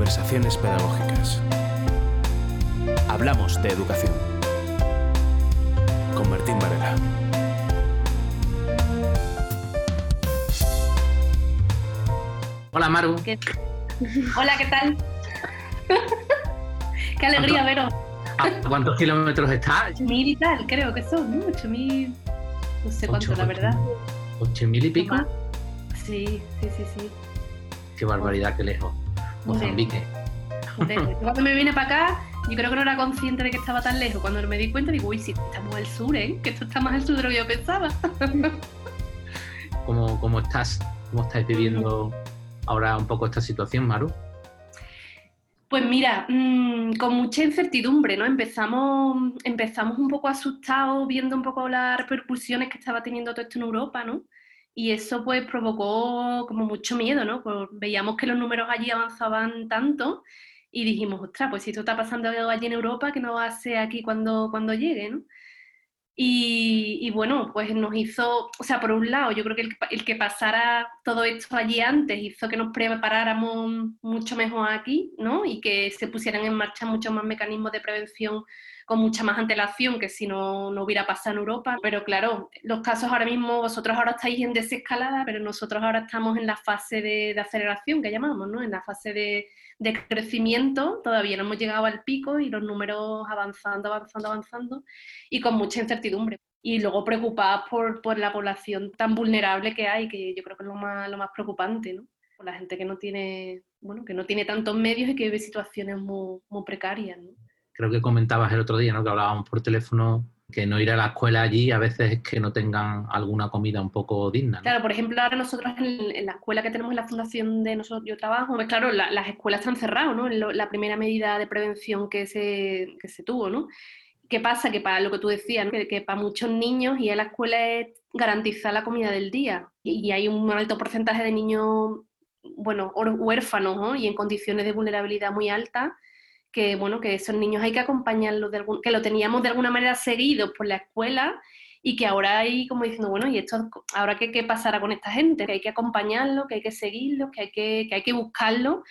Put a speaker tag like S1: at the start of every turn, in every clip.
S1: Conversaciones pedagógicas. Hablamos de educación. Con Martín Varela.
S2: Hola Maru.
S3: ¿Qué? Hola, ¿qué tal? Qué alegría veros.
S2: ¿A cuántos kilómetros estás?
S3: Mil y tal, creo que son, ¿no? Ocho mil. No sé cuánto,
S2: Ocho,
S3: la verdad.
S2: ¿Ocho mil y pico?
S3: Sí, sí, sí, sí.
S2: Qué barbaridad, qué lejos. Mozambique.
S3: Joder, cuando me vine para acá, yo creo que no era consciente de que estaba tan lejos. Cuando me di cuenta, digo, uy, sí, estamos al sur, ¿eh? Que esto está más al sur de lo que yo pensaba.
S2: ¿Cómo, cómo estás? ¿Cómo estáis viviendo ahora un poco esta situación, Maru?
S3: Pues mira, mmm, con mucha incertidumbre, ¿no? Empezamos, empezamos un poco asustados viendo un poco las repercusiones que estaba teniendo todo esto en Europa, ¿no? Y eso pues provocó como mucho miedo, ¿no? Pues veíamos que los números allí avanzaban tanto y dijimos, ostras, pues si esto está pasando allí en Europa, ¿qué no va a ser aquí cuando, cuando llegue, ¿no? Y, bueno, pues nos hizo, o sea, por un lado, yo creo que el, el, que pasara todo esto allí antes hizo que nos preparáramos mucho mejor aquí, ¿no? Y que se pusieran en marcha muchos más mecanismos de prevención con mucha más antelación que si no, no hubiera pasado en Europa. Pero claro, los casos ahora mismo, vosotros ahora estáis en desescalada, pero nosotros ahora estamos en la fase de, de aceleración que llamamos, ¿no? En la fase de, de crecimiento, todavía no hemos llegado al pico y los números avanzando, avanzando, avanzando y con mucha incertidumbre. Y luego preocupadas por, por la población tan vulnerable que hay, que yo creo que es lo más, lo más preocupante, ¿no? Por la gente que no tiene, bueno, que no tiene tantos medios y que vive situaciones muy, muy precarias, ¿no?
S2: Creo que comentabas el otro día, ¿no? Que hablábamos por teléfono que no ir a la escuela allí a veces es que no tengan alguna comida un poco digna. ¿no?
S3: Claro, por ejemplo, ahora nosotros en, en, la escuela que tenemos en la fundación de nosotros, yo trabajo, pues claro, la, las escuelas están cerradas, ¿no? Lo, la primera medida de prevención que se, que se tuvo, ¿no? ¿Qué pasa? Que para lo que tú decías, ¿no? que, que, para muchos niños ir a la escuela es garantizar la comida del día. Y, y hay un alto porcentaje de niños, bueno, huérfanos, ¿no? Y en condiciones de vulnerabilidad muy altas que bueno, que esos niños hay que acompañarlos, de algún, que lo teníamos de alguna manera seguido por la escuela y que ahora hay como diciendo, bueno, ¿y esto ahora qué, qué pasará con esta gente? Que hay que acompañarlo, que hay que seguirlo, que hay que, que hay que buscarlo,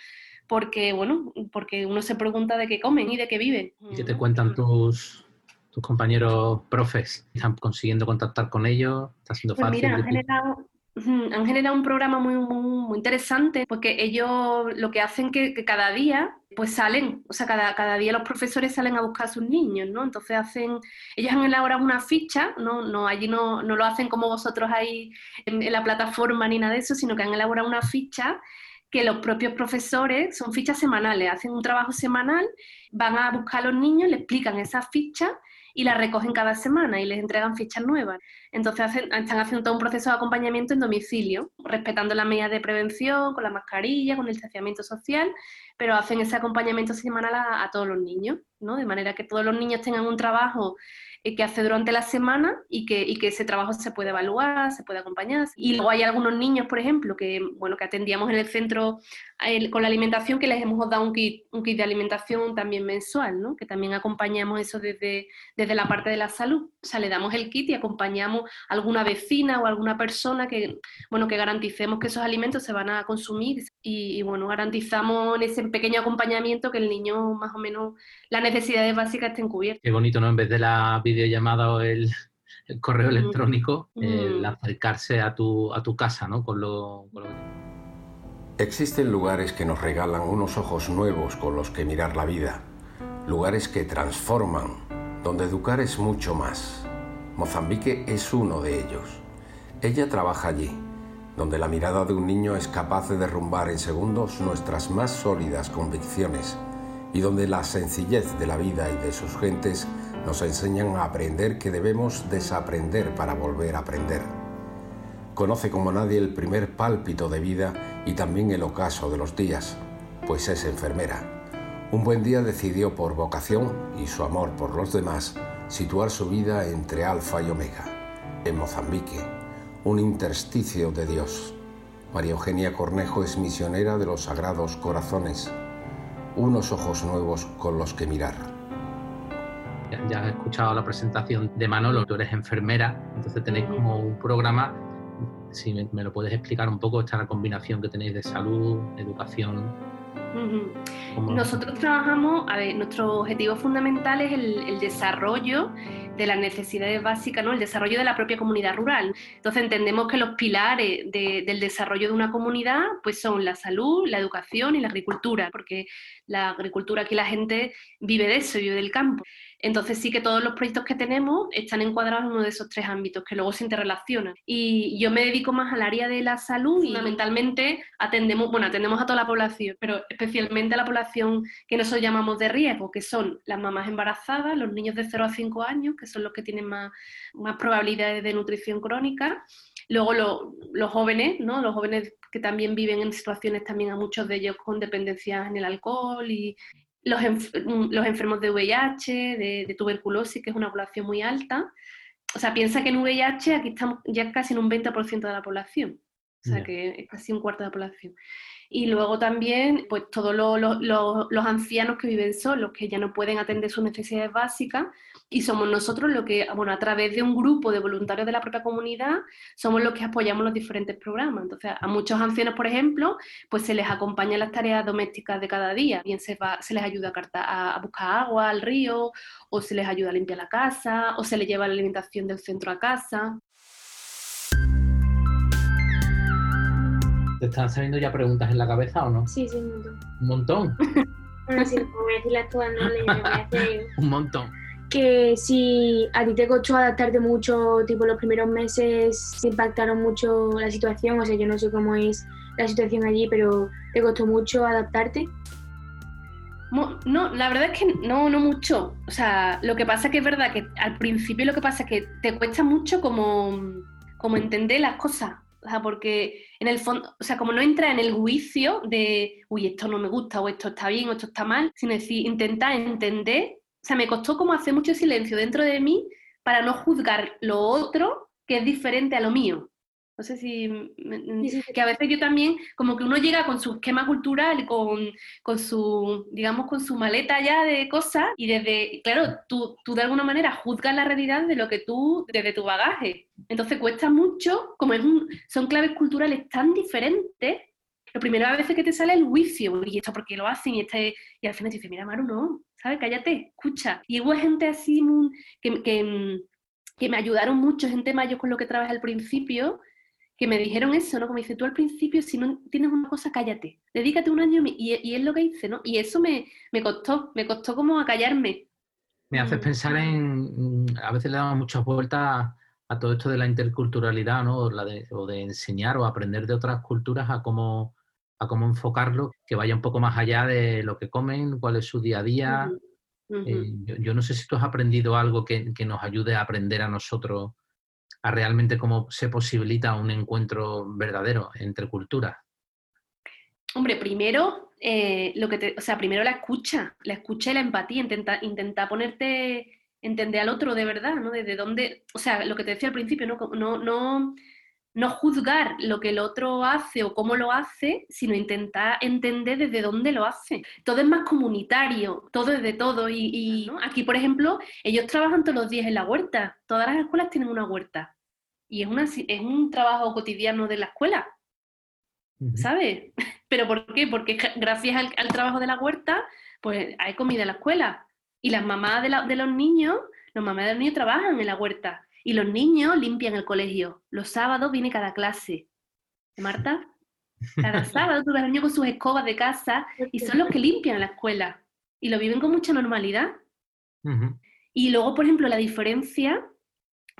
S3: porque bueno, porque uno se pregunta de qué comen y de qué viven.
S2: ¿Y qué te cuentan tus, tus compañeros profes? ¿Están consiguiendo contactar con ellos? ¿Está siendo
S3: pues
S2: fácil?
S3: Mira, han generado, han generado un programa muy, muy, muy, interesante porque ellos lo que hacen que, que cada día pues salen, o sea, cada, cada, día los profesores salen a buscar a sus niños, ¿no? Entonces hacen, ellos han elaborado una ficha, ¿no? no allí no, no lo hacen como vosotros ahí en, en la plataforma ni nada de eso, sino que han elaborado una ficha que los propios profesores, son fichas semanales, hacen un trabajo semanal, van a buscar a los niños, le explican esa ficha y la recogen cada semana y les entregan fichas nuevas. Entonces están haciendo todo un proceso de acompañamiento en domicilio, respetando las medidas de prevención, con la mascarilla, con el distanciamiento social, pero hacen ese acompañamiento semanal a, todos los niños, ¿no? De manera que todos los niños tengan un trabajo eh, que hace durante la semana y que, ese trabajo se puede evaluar, se puede acompañar. Y luego hay algunos niños, por ejemplo, que, bueno, que atendíamos en el centro con la alimentación, que les hemos dado un kit, un kit de alimentación también mensual, ¿no? que también acompañamos eso desde, desde la parte de la salud. O sea, le damos el kit y acompañamos alguna vecina o alguna persona que, bueno, que garanticemos que esos alimentos se van a consumir y, y bueno, garantizamos en ese pequeño acompañamiento que el niño más o menos las necesidades básicas estén cubiertas.
S2: Qué bonito, ¿no? En vez de la videollamada o el, el correo electrónico, mm. el acercarse a tu, a tu casa, ¿no? Con lo, con lo...
S4: Existen lugares que nos regalan unos ojos nuevos con los que mirar la vida, lugares que transforman, donde educar es mucho más. Mozambique es uno de ellos. Ella trabaja allí, donde la mirada de un niño es capaz de derrumbar en segundos nuestras más sólidas convicciones y donde la sencillez de la vida y de sus gentes nos enseñan a aprender que debemos desaprender para volver a aprender. Conoce como nadie el primer pálpito de vida y también el ocaso de los días, pues es enfermera. Un buen día decidió por vocación y su amor por los demás situar su vida entre Alfa y Omega, en Mozambique, un intersticio de Dios. María Eugenia Cornejo es misionera de los Sagrados Corazones, unos ojos nuevos con los que mirar.
S2: Ya has escuchado la presentación de Manolo, tú eres enfermera, entonces tenéis como un programa, si me, lo puedes explicar un poco, esta combinación que tenéis de salud, educación.
S3: Nosotros trabajamos, a ver, nuestro objetivo fundamental es el, desarrollo de las necesidades básicas, ¿no? el desarrollo de la propia comunidad rural. Entonces entendemos que los pilares del desarrollo de una comunidad pues son la salud, la educación y la agricultura, porque la agricultura aquí la gente vive de eso, vive del campo. Entonces sí que todos los proyectos que tenemos están encuadrados en uno de esos tres ámbitos que luego se interrelacionan. Y yo me dedico más al área de la salud y fundamentalmente atendemos, bueno, atendemos a toda la población, pero especialmente a la población que nosotros llamamos de riesgo, que son las mamás embarazadas, los niños de 0 a 5 años, que son los que tienen más, más probabilidades de nutrición crónica, luego los jóvenes, ¿no? Los jóvenes que también viven en situaciones también a muchos de ellos con dependencias en el alcohol y, los, mm, los enfermos de VIH, de, tuberculosis, que es una población muy alta. O sea, piensa que en VIH aquí estamos ya casi en un 20% de la población. O sea, que es casi un cuarto de la población. Y luego también, pues todos los ancianos que viven solos, que ya no pueden atender sus necesidades básicas, y somos nosotros los que, bueno, a través de un grupo de voluntarios de la propia comunidad, somos los que apoyamos los diferentes programas. Entonces, a muchos ancianos, por ejemplo, pues se les acompaña en las tareas domésticas de cada día, bien se, va, se les ayuda a, a buscar agua al río, o se les ayuda a limpiar la casa, o se les lleva la alimentación del centro a casa.
S2: ¿Te están saliendo ya preguntas en la cabeza o no?
S5: Sí, sí, un montón.
S2: ¿Un montón?
S5: bueno, sí, voy a decirlas todas, no le voy a hacer
S2: Un montón.
S5: Que si a ti te costó adaptarte mucho, tipo los primeros meses te impactaron mucho la situación, o sea, yo no sé cómo es la situación allí, pero ¿te costó mucho adaptarte?
S3: No, la verdad es que no, no mucho. O sea, lo que pasa es que es verdad que al principio lo que pasa es que te cuesta mucho como, como entender las cosas. O sea, porque en el fondo, o sea, como no entra en el juicio de, uy, esto no me gusta, o esto está bien, o esto está mal, sino decir, intentar entender. O sea, me costó como hacer mucho silencio dentro de mí para no juzgar lo otro que es diferente a lo mío. No sé si... Que a veces yo también, como que uno llega con su esquema cultural, con, con su, digamos, con su maleta ya de cosas y desde, claro, tú, tú de alguna manera juzgas la realidad de lo que tú, desde tu bagaje. Entonces cuesta mucho, como es un, son claves culturales tan diferentes, lo primero a veces que te sale el juicio, y esto porque lo hacen, y, este, y al final te dices, mira, Maru, no, ¿sabes? Cállate, escucha. Y hubo gente así que, que, que me ayudaron mucho, gente mayor con lo que trabajé al principio, que me dijeron eso, ¿no? Como dice, tú al principio, si no tienes una cosa, cállate, dedícate un año y, y es lo que hice, ¿no? Y eso me, me costó, me costó como acallarme.
S2: Me haces mm. pensar en, a veces le damos muchas vueltas a todo esto de la interculturalidad, ¿no? O, la de, o de enseñar o aprender de otras culturas a cómo, a cómo enfocarlo, que vaya un poco más allá de lo que comen, cuál es su día a día. Eh, yo, yo, no sé si tú has aprendido algo que, que nos ayude a aprender a nosotros a realmente cómo se posibilita un encuentro verdadero entre culturas?
S3: Hombre, primero, eh, lo que te, o sea, primero la escucha, la escucha y la empatía, intenta, intenta ponerte, entender al otro de verdad, ¿no? Desde dónde, o sea, lo que te decía al principio, no, no, no, no juzgar lo que el otro hace o cómo lo hace, sino intentar entender desde dónde lo hace. Todo es más comunitario, todo es de todo. Y, aquí, por ejemplo, ellos trabajan todos los días en la huerta. Todas las escuelas tienen una huerta. Y es, una, es un trabajo cotidiano de la escuela. ¿Sabes? ¿Pero por qué? Porque gracias al, trabajo de la huerta, pues hay comida en la escuela. Y las mamás de, de los niños, los mamás de los niños trabajan en la huerta y los niños limpian el colegio. Los sábados viene cada clase. Marta? Cada sábado tú ves niños con sus escobas de casa y son los que limpian la escuela. Y lo viven con mucha normalidad. Y luego, por ejemplo, la diferencia,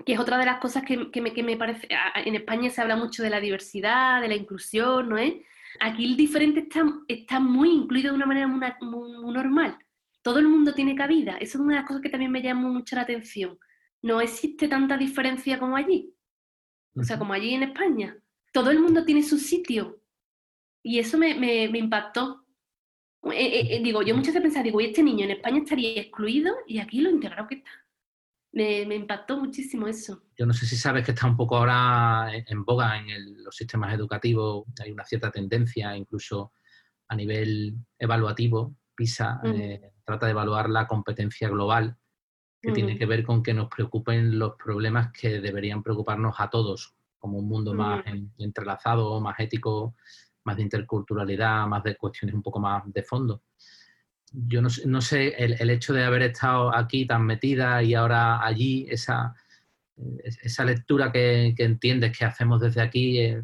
S3: que es otra de las cosas que, me, parece, en España se habla mucho de la diversidad, de la inclusión, ¿no es? Aquí el diferente está, está muy incluido de una manera muy, muy normal. Todo el mundo tiene cabida. Eso es una de las cosas que también me llamó mucho la atención no existe tanta diferencia como allí. O sea, como allí en España. Todo el mundo tiene su sitio. Y eso me, me, impactó. Eh, eh, eh, digo, yo muchas veces pensaba, digo, y este niño en España estaría excluido y aquí lo integrado que está. Me, me, impactó muchísimo eso.
S2: Yo no sé si sabes que está un poco ahora en boga en los sistemas educativos, hay una cierta tendencia, incluso a nivel evaluativo, PISA trata de evaluar la competencia global que tiene que ver con que nos preocupen los problemas que deberían preocuparnos a todos, como un mundo más entrelazado, más ético, más de interculturalidad, más de cuestiones un poco más de fondo. Yo no, sé, el, hecho de haber estado aquí tan metida y ahora allí, esa, esa lectura que, entiendes que hacemos desde aquí es,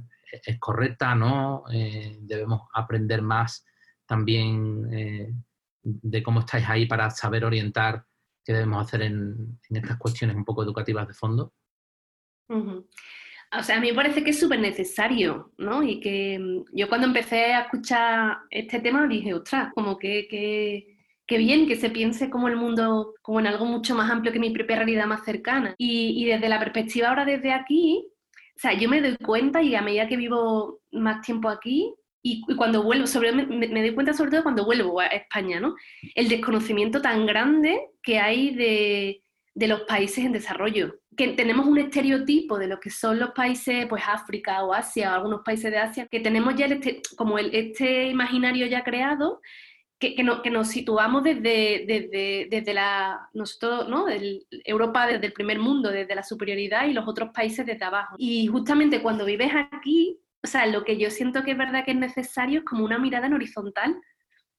S2: correcta, ¿no? Eh, debemos aprender más también eh, de cómo estáis ahí para saber orientar qué debemos hacer en, estas cuestiones un poco educativas de fondo.
S3: O sea, a mí me parece que es súper necesario, ¿no? Y que mm, yo cuando empecé a escuchar este tema dije, ostras, como que, que, bien que se piense como el mundo, como en algo mucho más amplio que mi propia realidad más cercana. Y, desde la perspectiva ahora desde aquí, o sea, yo me doy cuenta y a medida que vivo más tiempo aquí, y, cuando vuelvo, sobre, me, me, doy cuenta sobre todo cuando vuelvo a España, ¿no? El desconocimiento tan grande que hay de, de los países en desarrollo. Que tenemos un estereotipo de lo que son los países, pues África o Asia, o algunos países de Asia, que tenemos ya este, como el, este imaginario ya creado, que, que, no, que nos situamos desde, desde, desde, la, nosotros, ¿no? Europa desde el primer mundo, desde la superioridad y los otros países desde abajo. Y justamente cuando vives aquí, o sea, lo que yo siento que es verdad que es necesario es como una mirada en horizontal.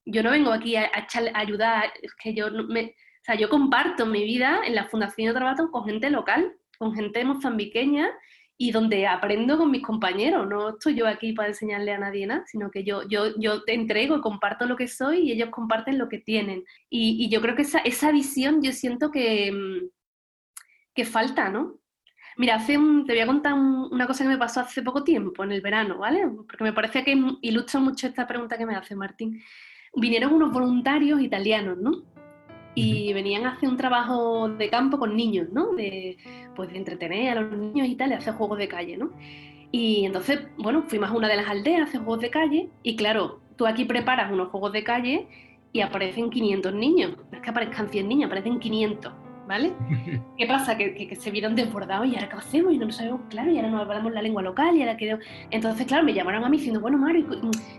S3: Yo no vengo aquí a, a ayudar, es que yo me, sea, yo comparto mi vida en la Fundación de Trabajo con gente local, con gente mozambiqueña y donde aprendo con mis compañeros. No estoy yo aquí para enseñarle a nadie nada, sino que yo, yo, yo te entrego y comparto lo que soy y ellos comparten lo que tienen. Y, yo creo que esa, esa visión yo siento que, mm, que falta, ¿no? Mira, hace te voy a contar una cosa que me pasó hace poco tiempo, en el verano, ¿vale? Porque me parece que ilustra mucho esta pregunta que me hace Martín. Vinieron unos voluntarios italianos, ¿no? y venían a hacer un trabajo de campo con niños, ¿no? De, pues de entretener a los niños y tal, de hacer juegos de calle, ¿no? Y entonces, bueno, fuimos a una de las aldeas a hacer juegos de calle y claro, tú aquí preparas unos juegos de calle y aparecen 500 niños. No es que aparezcan 100 niños, aparecen 500. ¿Vale? ¿Qué pasa? Que, se vieron desbordados y ahora qué hacemos y no lo sabemos claro y ahora no hablamos la lengua local y ahora quedó... Entonces, claro, me llamaron a mí diciendo, bueno, Mario,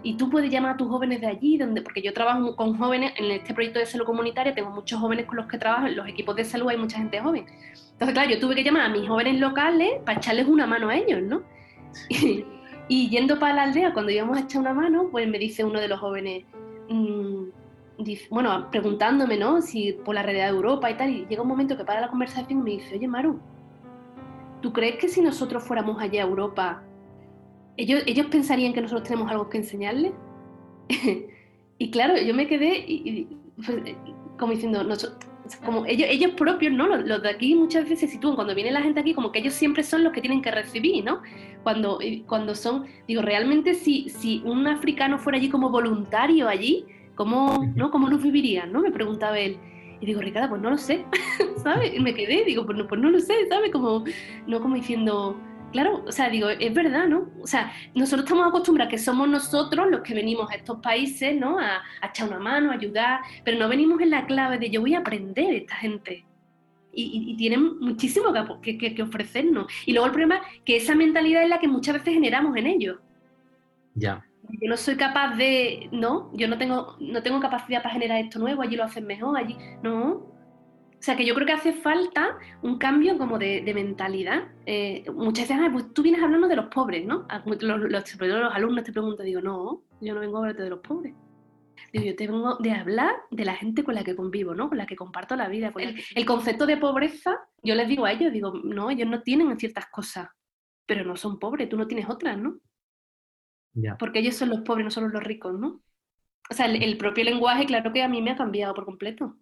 S3: y, tú puedes llamar a tus jóvenes de allí, donde porque yo trabajo con jóvenes en este proyecto de salud comunitaria, tengo muchos jóvenes con los que trabajo, en los equipos de salud hay mucha gente joven. Entonces, claro, yo tuve que llamar a mis jóvenes locales para echarles una mano a ellos, ¿no? Y, yendo para la aldea, cuando íbamos a echar una mano, pues me dice uno de los jóvenes, mm, bueno, preguntándome, ¿no? Si por la realidad de Europa y tal, y llega un momento que para la conversación y me dice, oye, Maru, ¿tú crees que si nosotros fuéramos allá a Europa, ellos, ellos pensarían que nosotros tenemos algo que enseñarles? y claro, yo me quedé y, pues, como diciendo, como ellos, ellos propios, ¿no? Los, de aquí muchas veces sitúan, cuando viene la gente aquí, como que ellos siempre son los que tienen que recibir, ¿no? Cuando, cuando son, digo, realmente si, si un africano fuera allí como voluntario allí, ¿Cómo, ¿no? ¿Cómo nos vivirían? ¿no? Me preguntaba él. Y digo, Ricardo, pues no lo sé, ¿sabes? Y me quedé, digo, pues no, pues no lo sé, ¿sabes? Como, no como diciendo, claro, o sea, digo, es verdad, ¿no? O sea, nosotros estamos acostumbrados que somos nosotros los que venimos a estos países, ¿no? A, echar una mano, a ayudar, pero no venimos en la clave de yo voy a aprender esta gente. Y, tienen muchísimo que, que, que, ofrecernos. Y luego el problema es que esa mentalidad es la que muchas veces generamos en ellos.
S2: Ya
S3: yo no soy capaz de, no, yo no tengo, no tengo capacidad para generar esto nuevo, allí lo hacen mejor, allí, no. O sea que yo creo que hace falta un cambio como de, mentalidad. Eh, muchas veces, pues tú vienes hablando de los pobres, ¿no? Los, los, alumnos te preguntan, digo, no, yo no vengo a hablarte de los pobres. Digo, yo tengo de hablar de la gente con la que convivo, ¿no? Con la que comparto la vida. El, el concepto de pobreza, yo les digo a ellos, digo, no, ellos no tienen ciertas cosas, pero no son pobres, tú no tienes otras, ¿no? Porque ellos son los pobres, no solo los ricos, ¿no? O sea, el, propio lenguaje, claro que a mí me ha cambiado por completo.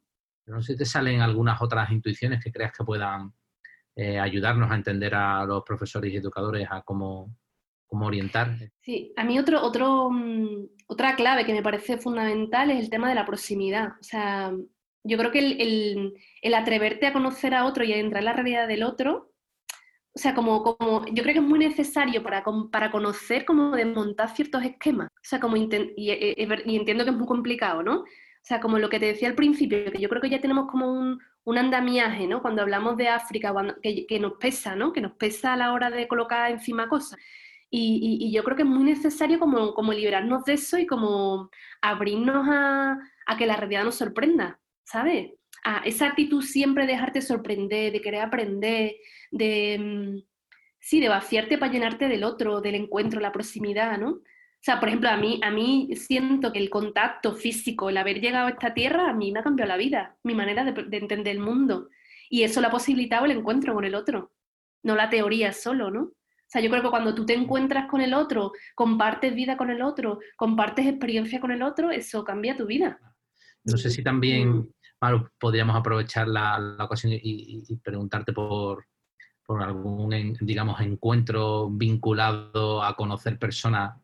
S2: No sé si te salen algunas otras intuiciones que creas que puedan eh, ayudarnos a entender a los profesores y educadores a cómo, cómo orientar.
S3: Sí, a mí otro, otro, mm, otra clave que me parece fundamental es el tema de la proximidad. O sea, yo creo que el, el, el atreverte a conocer a otro y a entrar en la realidad del otro o sea, como, como yo creo que es muy necesario para, para conocer cómo desmontar ciertos esquemas. O sea, como y, entiendo que es muy complicado, ¿no? O sea, como lo que te decía al principio, que yo creo que ya tenemos como un, un andamiaje, ¿no? Cuando hablamos de África, que, que, nos pesa, ¿no? Que nos pesa a la hora de colocar encima cosas. Y, y, yo creo que es muy necesario como, como liberarnos de eso y como abrirnos a, a que la realidad nos sorprenda, ¿sabes? A esa actitud siempre de dejarte sorprender, de querer aprender, de, mm, sí, de vaciarte para llenarte del otro, del encuentro, la proximidad, ¿no? O sea, por ejemplo, a mí, a mí siento que el contacto físico, el haber llegado a esta tierra, a mí me ha cambiado la vida, mi manera de, de entender el mundo. Y eso lo ha posibilitado el encuentro con el otro, no la teoría solo, ¿no? O sea, yo creo que cuando tú te encuentras con el otro, compartes vida con el otro, compartes experiencia con el otro, eso cambia tu vida.
S2: No sé si también, podríamos aprovechar la, ocasión y, preguntarte por, por algún, digamos, encuentro vinculado a conocer personas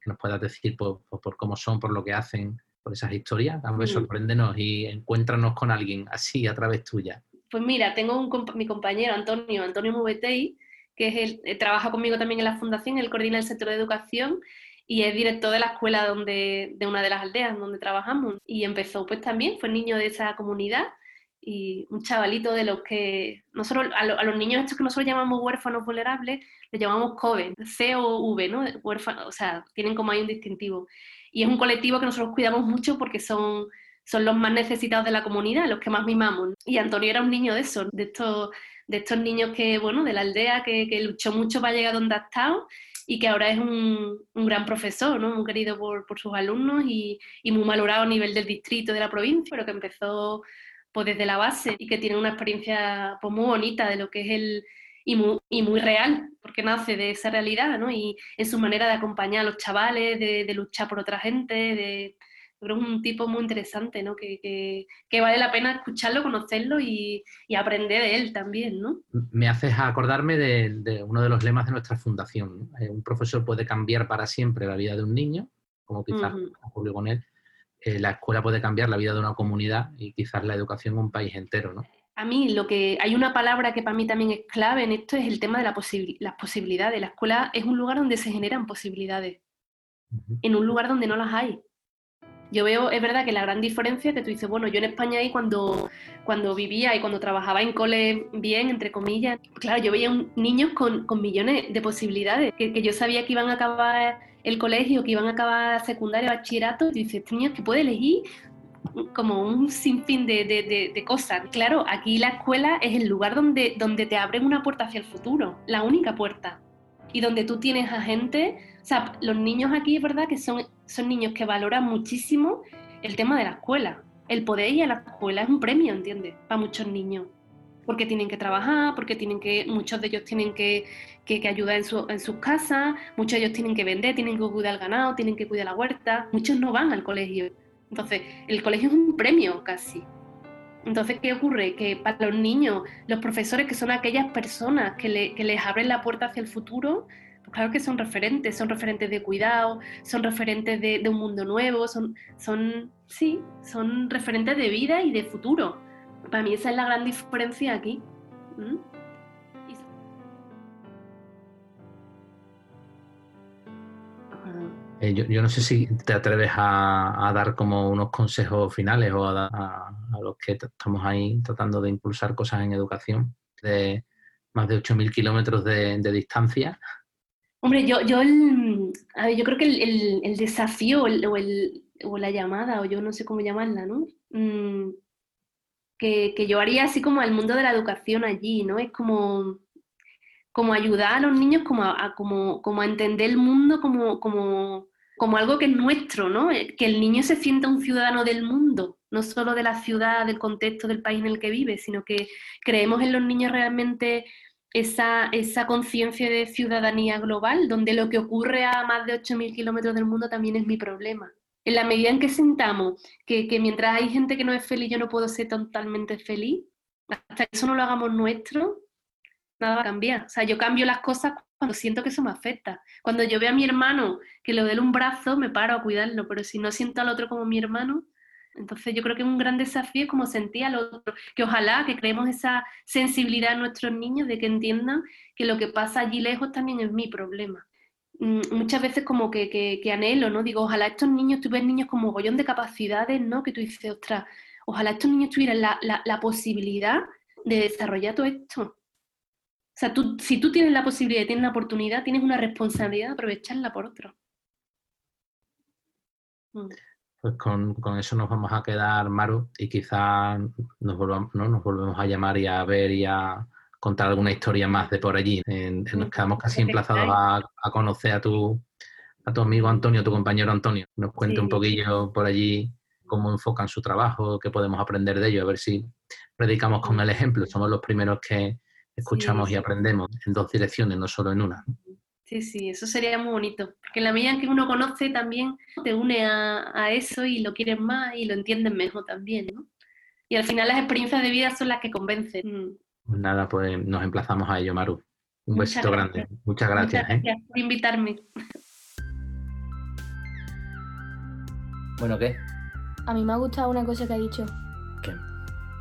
S2: que nos puedas decir por, cómo son, por lo que hacen, por esas historias. A ver, mm. sorpréndenos y encuéntranos con alguien así a través tuya.
S3: Pues mira, tengo un, mi compañero Antonio, Antonio Mubetei, que es el, eh, trabaja conmigo también en la fundación, él coordina el centro de educación y es director de la escuela donde, de una de las aldeas donde trabajamos. Y empezó pues también, fue niño de esa comunidad y un chavalito de los que nosotros, a, los niños estos que nosotros llamamos huérfanos vulnerables, les llamamos COVE, C-O-V, ¿no? Huérfano, o sea, tienen como ahí un distintivo. Y es un colectivo que nosotros cuidamos mucho porque son, son los más necesitados de la comunidad, los que más mimamos. Y Antonio era un niño de esos, de estos de estos niños que, bueno, de la aldea, que, luchó mucho para llegar donde ha estado y que ahora es un, gran profesor, ¿no? Muy querido por, sus alumnos y, muy valorado a nivel del distrito, de la provincia, pero que empezó pues, desde la base y que tiene una experiencia pues, muy bonita de lo que es el... Y muy, real, porque nace de esa realidad, ¿no? Y es su manera de acompañar a los chavales, de, de luchar por otra gente, de, creo que es un tipo muy interesante, ¿no? Que, vale la pena escucharlo, conocerlo y, aprender de él también, ¿no?
S2: Me haces acordarme de, uno de los lemas de nuestra fundación. Eh, un profesor puede cambiar para siempre la vida de un niño, como quizás con él. Eh, la escuela puede cambiar la vida de una comunidad y quizás la educación un país entero, ¿no?
S3: A mí lo que hay una palabra que para mí también es clave en esto es el tema de la las posibilidades. La escuela es un lugar donde se generan posibilidades, en un lugar donde no las hay. Yo veo, es verdad que la gran diferencia que tú dices, bueno, yo en España ahí cuando, cuando vivía y cuando trabajaba en cole bien, entre comillas, claro, yo veía un, niños con, con, millones de posibilidades, que, yo sabía que iban a acabar el colegio, que iban a acabar secundaria, bachillerato, y dices, este que puede elegir como un sinfín de, de, de, cosas. Claro, aquí la escuela es el lugar donde, donde te abren una puerta hacia el futuro, la única puerta. Y donde tú tienes a gente, o sea, los niños aquí es verdad que son son niños que valoran muchísimo el tema de la escuela. El poder ir a la escuela es un premio, ¿entiendes? Para muchos niños. Porque tienen que trabajar, porque tienen que, muchos de ellos tienen que, que, ayudar en, su, en, sus casas, muchos de ellos tienen que vender, tienen que cuidar el ganado, tienen que cuidar la huerta, muchos no van al colegio. Entonces, el colegio es un premio casi. Entonces, ¿qué ocurre? Que para los niños, los profesores, que son aquellas personas que, que les abren la puerta hacia el futuro, claro que son referentes, son referentes de cuidado, son referentes de, un mundo nuevo, son, son, sí, son referentes de vida y de futuro. Para mí esa es la gran diferencia aquí. ¿Mm?
S2: Eh, yo, no sé si te atreves a, dar como unos consejos finales o a, los que estamos ahí tratando de impulsar cosas en educación de más de 8.000 kilómetros de distancia.
S3: Hombre, yo, yo, yo creo que el, desafío o, el, o, la llamada, o yo no sé cómo llamarla, ¿no? Mm, que, yo haría así como al mundo de la educación allí, ¿no? Es como, como ayudar a los niños como a, como, como a entender el mundo como, como, como algo que es nuestro, ¿no? Eh, que el niño se sienta un ciudadano del mundo, no solo de la ciudad, del contexto del país en el que vive, sino que creemos en los niños realmente esa, esa conciencia de ciudadanía global, donde lo que ocurre a más de 8.000 kilómetros del mundo también es mi problema. En la medida en que sentamos que, que, mientras hay gente que no es feliz, yo no puedo ser totalmente feliz, hasta que eso no lo hagamos nuestro, nada va a cambiar. O sea, yo cambio las cosas cuando siento que eso me afecta. Cuando yo veo a mi hermano que le duele un brazo, me paro a cuidarlo, pero si no siento al otro como mi hermano, entonces yo creo que un gran desafío es como sentir al otro, que ojalá que creemos esa sensibilidad en nuestros niños de que entiendan que lo que pasa allí lejos también es mi problema. Mm, muchas veces como que, que, anhelo, ¿no? Digo, ojalá estos niños, tú ves niños como gollón de capacidades, ¿no? Que tú dices, ostras, ojalá estos niños tuvieran la, la, posibilidad de desarrollar todo esto. O sea, tú, si tú tienes la posibilidad, tienes la oportunidad, tienes una responsabilidad de aprovecharla por otro.
S2: Mm pues con, eso nos vamos a quedar, Maru, y quizás nos, volvamos, ¿no? nos volvemos a llamar y a ver y a contar alguna historia más de por allí. nos quedamos casi emplazados a, conocer a tu, a tu amigo Antonio, tu compañero Antonio, nos cuente un poquillo por allí cómo enfocan su trabajo, qué podemos aprender de ellos, a ver si predicamos con el ejemplo. Somos los primeros que escuchamos
S3: Sí.
S2: y aprendemos en dos direcciones, no solo en una.
S3: Sí, sí, eso sería muy bonito. Porque en la medida en que uno conoce también te une a, a eso y lo quieres más y lo entiendes mejor también, ¿no? Y al final las experiencias de vida son las que convencen. Mm.
S2: Pues Nada, pues nos emplazamos a ello, Maru. Un
S3: Muchas
S2: besito
S3: gracias.
S2: grande. Muchas gracias.
S3: Muchas
S2: ¿eh?
S3: gracias por invitarme.
S6: Bueno, ¿qué?
S7: A mí me ha gustado una cosa que ha dicho.
S6: ¿Qué?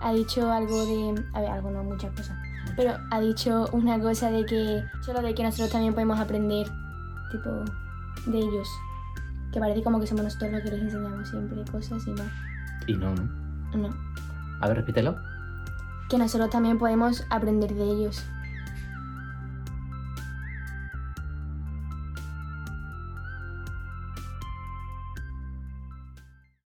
S7: Ha dicho algo de. A ver, algo no, muchas cosas. Pero ha dicho una cosa de que. Solo de que nosotros también podemos aprender, tipo, de ellos. Que parece como que somos nosotros los que les enseñamos siempre cosas y más.
S6: Y no, no.
S7: No.
S6: A ver, repítelo.
S7: Que nosotros también podemos aprender de ellos.